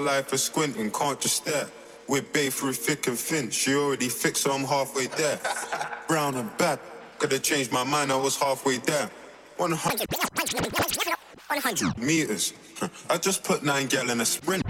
life is squinting, can't just stare. We're babe through thick and thin. She already fixed, so I'm halfway there. Brown and bad, could have changed my mind, I was halfway there. 100 meters. I just put nine gal in a sprint.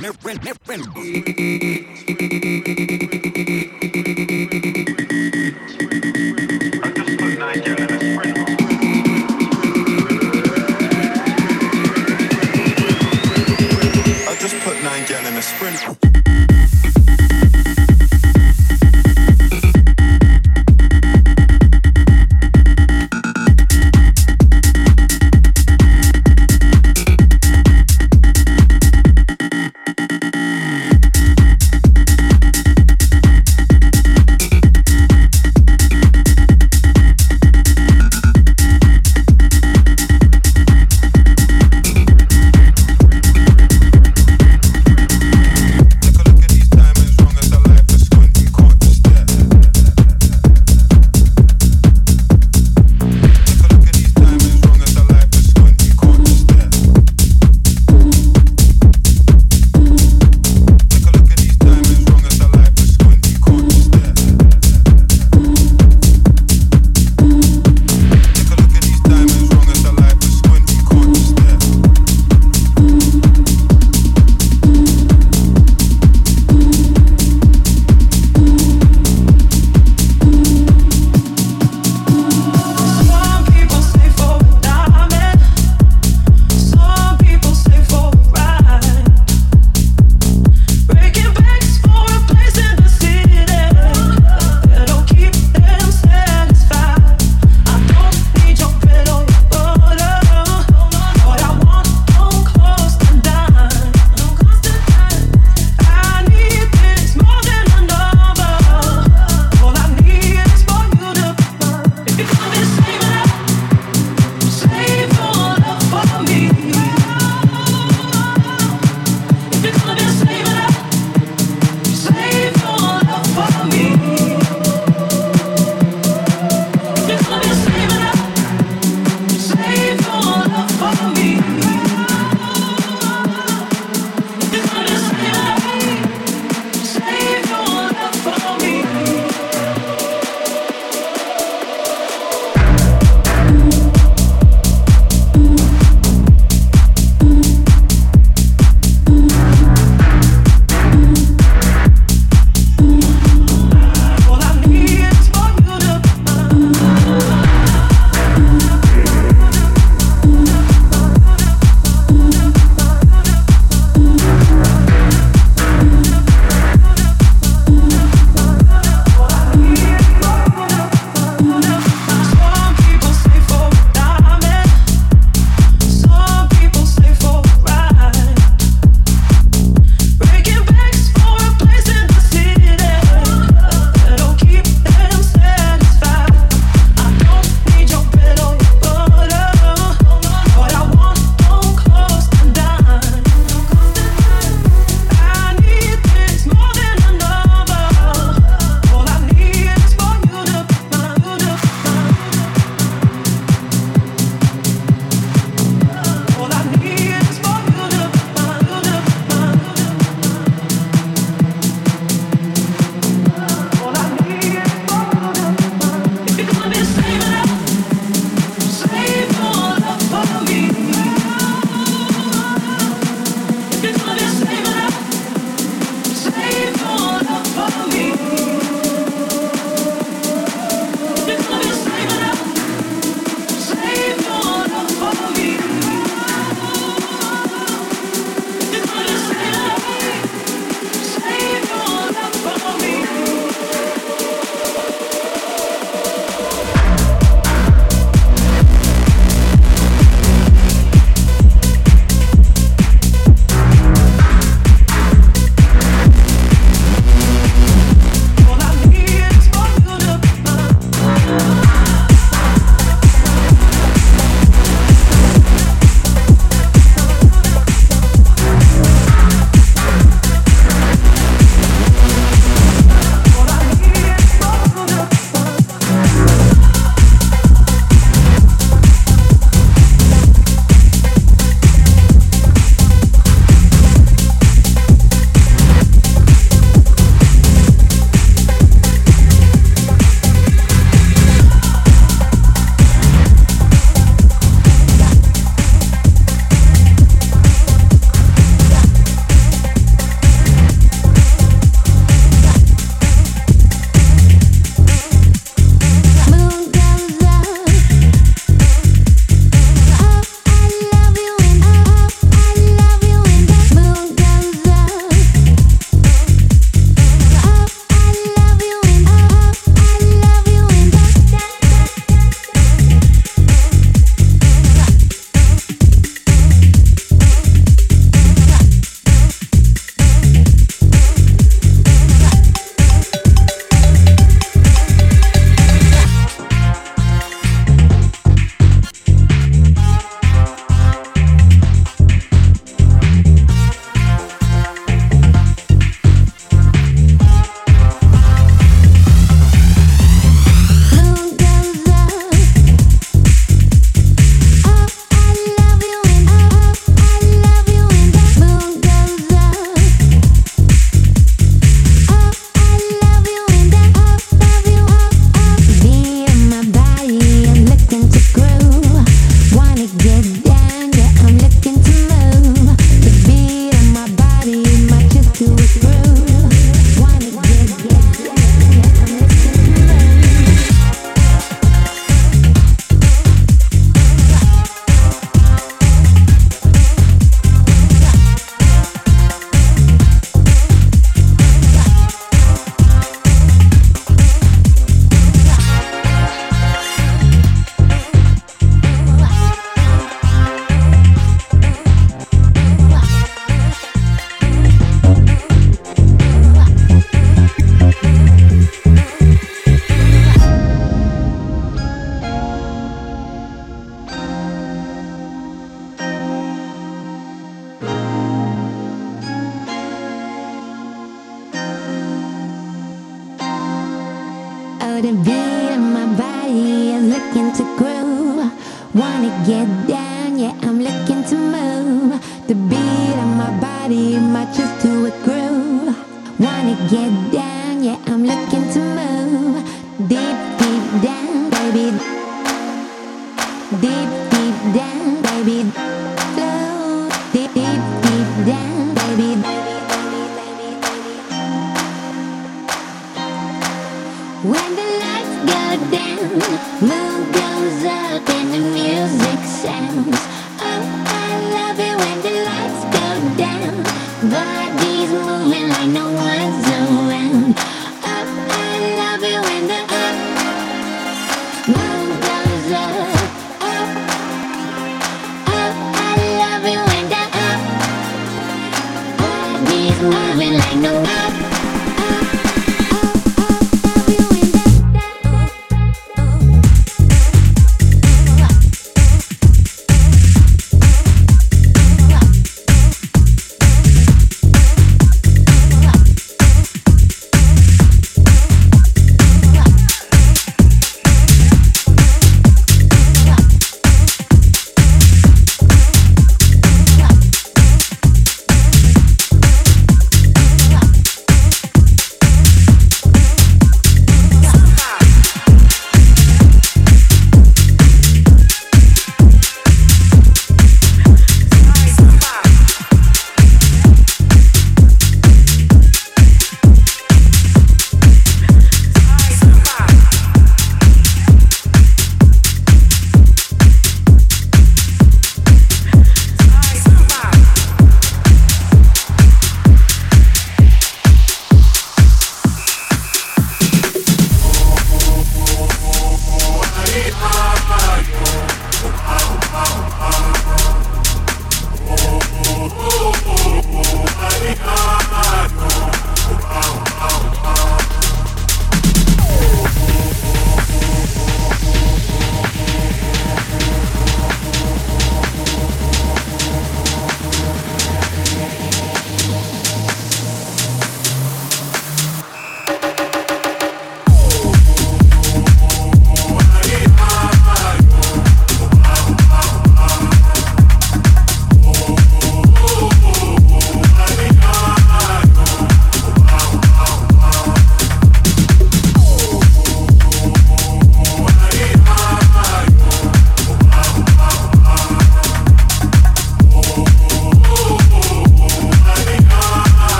Moving like no